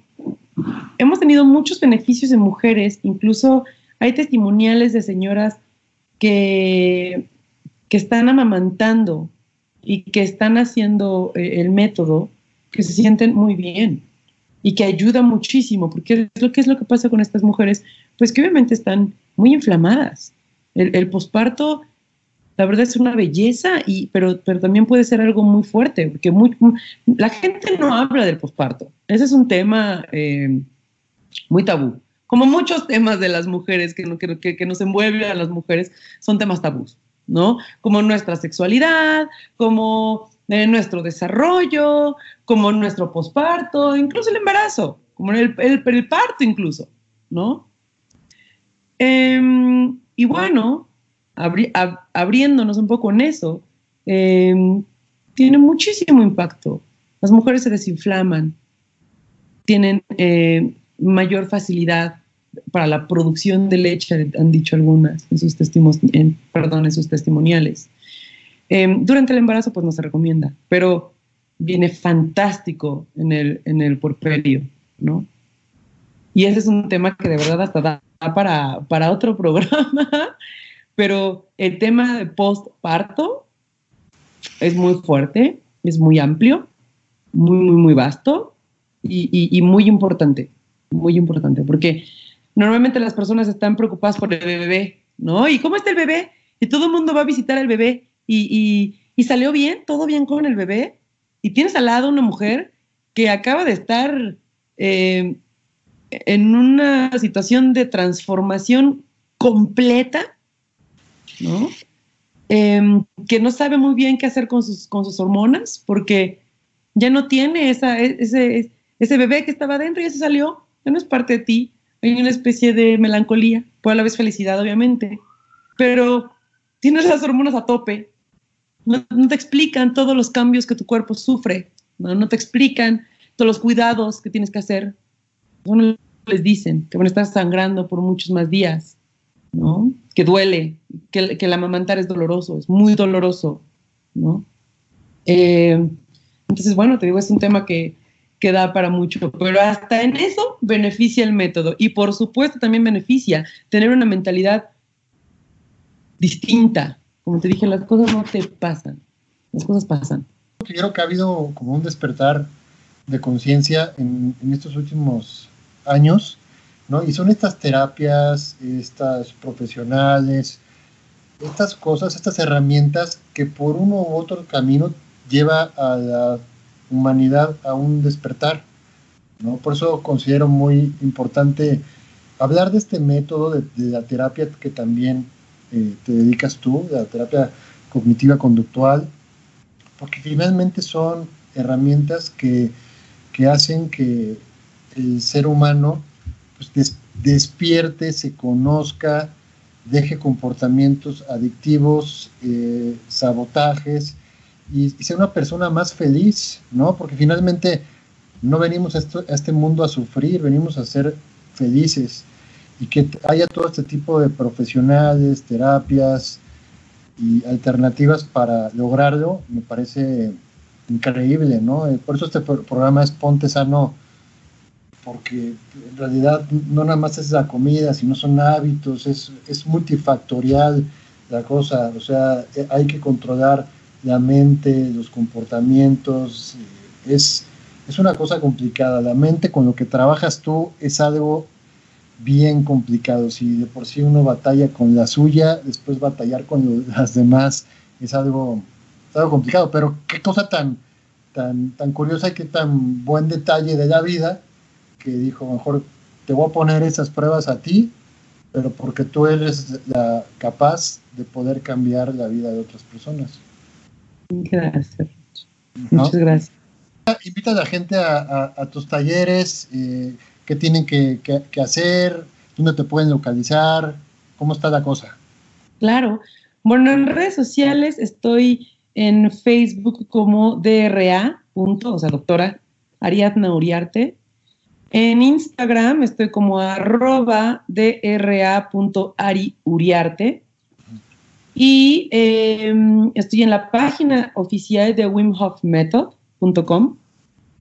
hemos tenido muchos beneficios de mujeres, incluso hay testimoniales de señoras que, que están amamantando y que están haciendo eh, el método, que se sienten muy bien. y que ayuda muchísimo, porque es lo que es lo que pasa con estas mujeres, pues que obviamente están muy inflamadas. El, el posparto, la verdad es una belleza, y, pero, pero también puede ser algo muy fuerte, porque muy, la gente no habla del posparto. Ese es un tema eh, muy tabú. Como muchos temas de las mujeres que, que, que nos envuelven a las mujeres, son temas tabús, ¿no? Como nuestra sexualidad, como eh, nuestro desarrollo, como nuestro posparto, incluso el embarazo, como el, el, parto incluso, ¿no? Eh, y bueno, abri ab abriéndonos un poco en eso, eh, tiene muchísimo impacto. Las mujeres se desinflaman, tienen eh, mayor facilidad para la producción de leche, han dicho algunas en sus, en, perdón, en sus testimoniales. Eh, durante el embarazo, pues no se recomienda, pero viene fantástico en el, en el porperio, ¿no? Y ese es un tema que de verdad hasta da para, para otro programa, pero el tema de postparto es muy fuerte, es muy amplio, muy, muy, muy vasto y, y, y muy importante, muy importante, porque normalmente las personas están preocupadas por el bebé, ¿no? ¿Y cómo está el bebé? Y todo el mundo va a visitar al bebé y, y, y, salió bien, todo bien con el bebé. Y tienes al lado una mujer que acaba de estar eh, en una situación de transformación completa, ¿no? Eh, que no sabe muy bien qué hacer con sus, con sus hormonas, porque ya no tiene esa, ese, ese bebé que estaba dentro, ya se salió, ya no es parte de ti. Hay una especie de melancolía, por a la vez felicidad, obviamente, pero tienes las hormonas a tope. No, no te explican todos los cambios que tu cuerpo sufre, no, no te explican todos los cuidados que tienes que hacer bueno, les dicen que van a estar sangrando por muchos más días, ¿no? Que duele, que, que el amamantar es doloroso, es muy doloroso, ¿no? Eh, entonces, bueno, te digo, es un tema que, que da para mucho, pero hasta en eso beneficia el método y por supuesto también beneficia tener una mentalidad distinta. Como te dije, las cosas no te pasan, las cosas pasan. Creo que ha habido como un despertar de conciencia en, en, estos últimos años, ¿no? Y son estas terapias, estas profesionales, estas cosas, estas herramientas que por uno u otro camino lleva a la humanidad a un despertar, ¿no? Por eso considero muy importante hablar de este método de, la terapia que también eh, te dedicas tú, de la terapia cognitiva conductual, porque finalmente son herramientas que, que hacen que el ser humano pues, des, despierte, se conozca, deje comportamientos adictivos, eh, sabotajes y, sea una persona más feliz, ¿no? Porque finalmente no venimos a, este mundo a sufrir, venimos a ser felices y que haya todo este tipo de profesionales, terapias y alternativas para lograrlo, me parece increíble, ¿no? Por eso este programa es Ponte Sano porque en realidad no nada más es la comida, sino son hábitos, es, es multifactorial la cosa, o sea, hay que controlar la mente, los comportamientos, es, es una cosa complicada. La mente con lo que trabajas tú es algo bien complicado. Si de por sí uno batalla con la suya, después batallar con las demás es algo, algo complicado. Pero qué cosa tan, tan, tan curiosa y qué tan buen detalle de la vida que dijo, mejor te voy a poner esas pruebas a ti, pero porque tú eres la capaz de poder cambiar la vida de otras personas. Gracias. ¿No? Muchas gracias. Invita a la gente a, a, a tus talleres, eh, qué tienen que, que, que, hacer, dónde te pueden localizar, cómo está la cosa. Claro. Bueno, en redes sociales estoy en Facebook como DRA, punto, o sea, doctora Ariadna Uriarte, en Instagram estoy como arroba dra.ariuriarte. Y eh, estoy en la página oficial de wimhofmethod.com.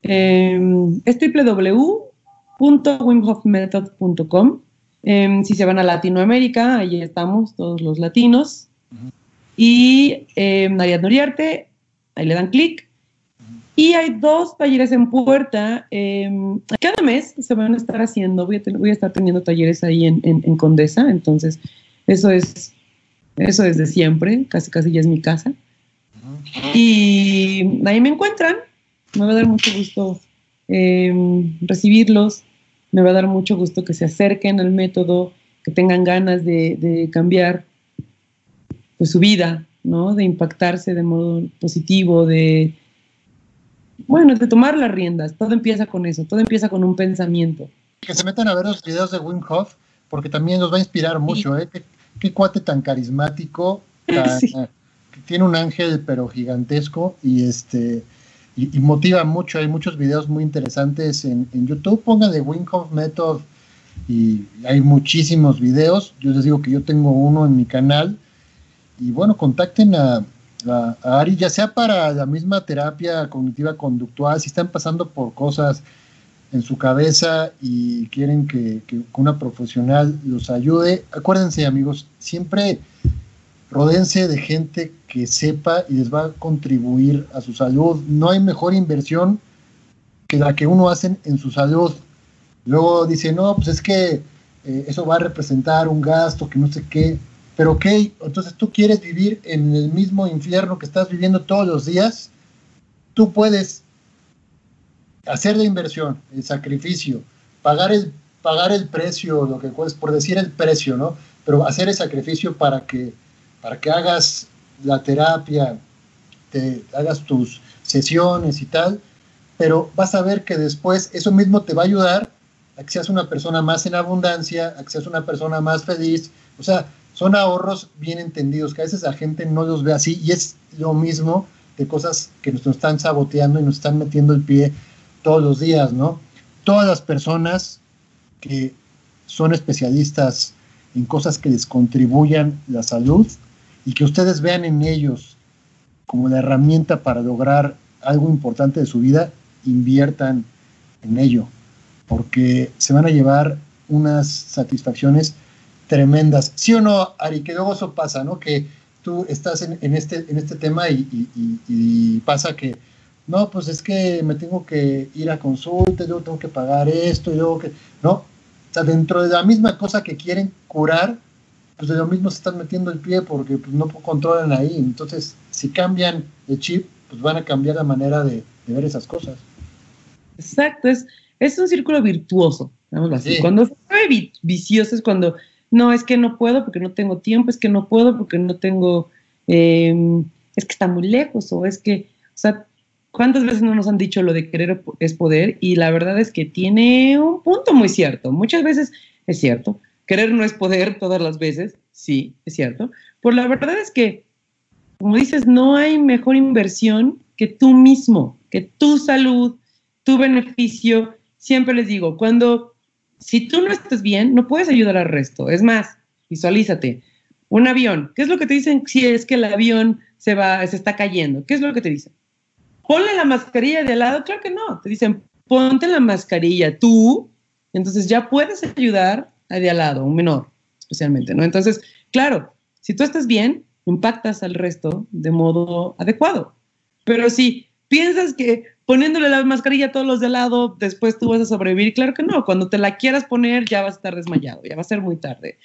Eh, es www.wimhofmethod.com. Eh, si se van a Latinoamérica, ahí estamos, todos los latinos. Uh -huh. Y eh, Ariadna Uriarte, ahí le dan clic Y hay dos talleres en puerta. Em, cada mes se van a estar haciendo, voy a, voy a estar teniendo talleres ahí en, en, Condesa, entonces eso es, eso es de siempre, casi casi ya es mi casa. Y ahí me encuentran, me va a dar mucho gusto em, recibirlos, me va a dar mucho gusto que se acerquen al método, que tengan ganas de, de cambiar pues, su vida, ¿no? De impactarse de modo positivo, de, bueno, de tomar las riendas. Todo empieza con eso, todo empieza con un pensamiento. Que se metan a ver los videos de Wim Hof, porque también los va a inspirar mucho, ¿eh? Qué, cuate tan carismático, que tiene un ángel pero gigantesco y este y, motiva mucho. Hay muchos videos muy interesantes en, en YouTube. Pongan de Wim Hof Method y hay muchísimos videos. Yo les digo que yo tengo uno en mi canal y bueno, contacten a, Ari, ya sea para la misma terapia cognitiva conductual, si están pasando por cosas en su cabeza y quieren que, una profesional los ayude, acuérdense amigos, siempre rodense de gente que sepa y les va a contribuir a su salud. No hay mejor inversión que la que uno hace en su salud. Luego dice, no, pues es que eh, eso va a representar un gasto, que no sé qué. Pero ok, entonces tú quieres vivir en el mismo infierno que estás viviendo todos los días, tú puedes hacer la inversión, el sacrificio, pagar el, pagar el precio, lo que puedes, por decir el precio, ¿no? Pero hacer el sacrificio para que, para que hagas la terapia, te hagas tus sesiones y tal, pero vas a ver que después eso mismo te va a ayudar a que seas una persona más en abundancia, a que seas una persona más feliz. O sea, son ahorros bien entendidos, que a veces la gente no los ve así y es lo mismo de cosas que nos, están saboteando y nos están metiendo el pie todos los días, ¿no? Todas las personas que son especialistas en cosas que les contribuyan la salud y que ustedes vean en ellos como la herramienta para lograr algo importante de su vida, inviertan en ello, porque se van a llevar unas satisfacciones tremendas. ¿Sí o no, Ari? Que luego eso pasa, ¿no? Que tú estás en, este, en este tema y, pasa que, no, pues es que me tengo que ir a consulta, yo tengo que pagar esto, y luego que, ¿no? O sea, dentro de la misma cosa que quieren curar, pues de lo mismo se están metiendo el pie porque pues, no controlan ahí. Entonces, si cambian el chip, pues van a cambiar la manera de, ver esas cosas. Exacto, es, es un círculo virtuoso, así. Cuando se vicioso es cuando no, es que no puedo porque no tengo tiempo, es que no puedo porque no tengo, em, es que está muy lejos, o es que, o sea, ¿cuántas veces no nos han dicho lo de querer es poder? Y la verdad es que tiene un punto muy cierto. Muchas veces es cierto. Querer no es poder todas las veces, sí, es cierto. Pero la verdad es que, como dices, no hay mejor inversión que tú mismo, que tu salud, tu beneficio. Siempre les digo, cuando si tú no estás bien, no puedes ayudar al resto. Es más, visualízate. Un avión, ¿qué es lo que te dicen si es que el avión se va, se está cayendo? ¿Qué es lo que te dicen? Ponle la mascarilla de al lado, claro que no. Te dicen, ponte la mascarilla tú, entonces ya puedes ayudar a de al lado, un menor, especialmente, ¿no? Entonces, claro, si tú estás bien, impactas al resto de modo adecuado. Pero si piensas que poniéndole la mascarilla a todos los de lado, después tú vas a sobrevivir. Claro que no, cuando te la quieras poner ya vas a estar desmayado, ya va a ser muy tarde.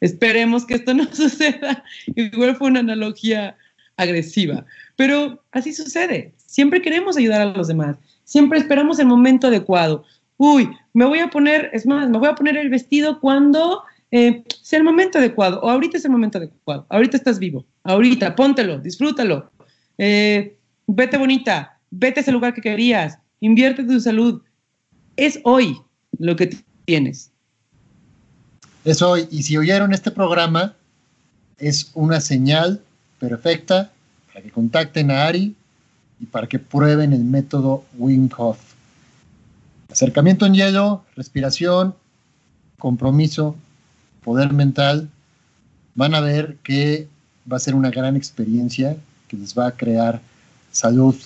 Esperemos que esto no suceda. Igual fue una analogía agresiva, pero así sucede. Siempre queremos ayudar a los demás, siempre esperamos el momento adecuado. Uy, me voy a poner, es más, me voy a poner el vestido cuando eh, sea el momento adecuado, o ahorita es el momento adecuado, ahorita estás vivo, ahorita, póntelo, disfrútalo, eh, vete bonita, vete a ese lugar que querías, invierte tu salud. Es hoy lo que tienes. Es hoy. Y si oyeron este programa, es una señal perfecta para que contacten a Ari y para que prueben el método Wim Hof. Acercamiento en hielo, respiración, compromiso, poder mental. Van a ver que va a ser una gran experiencia que les va a crear salud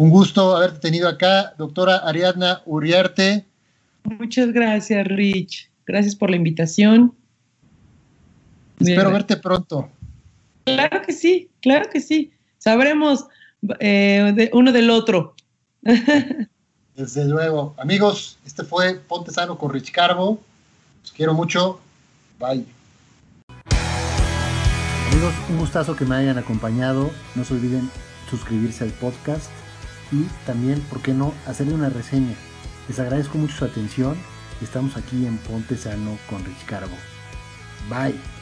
un gusto haberte tenido acá, doctora Ariadna Uriarte. Muchas gracias, Rich. Gracias por la invitación. Espero verte pronto. Claro que sí, claro que sí. Sabremos eh, uno del otro. Desde luego. Amigos, este fue Ponte Sano con Rich Carbo. Los quiero mucho. Bye. Amigos, un gustazo que me hayan acompañado. No se olviden suscribirse al podcast y también, ¿por qué no?, hacerle una reseña. Les agradezco mucho su atención. Estamos aquí en Ponte Sano con Rich Carbo. Bye.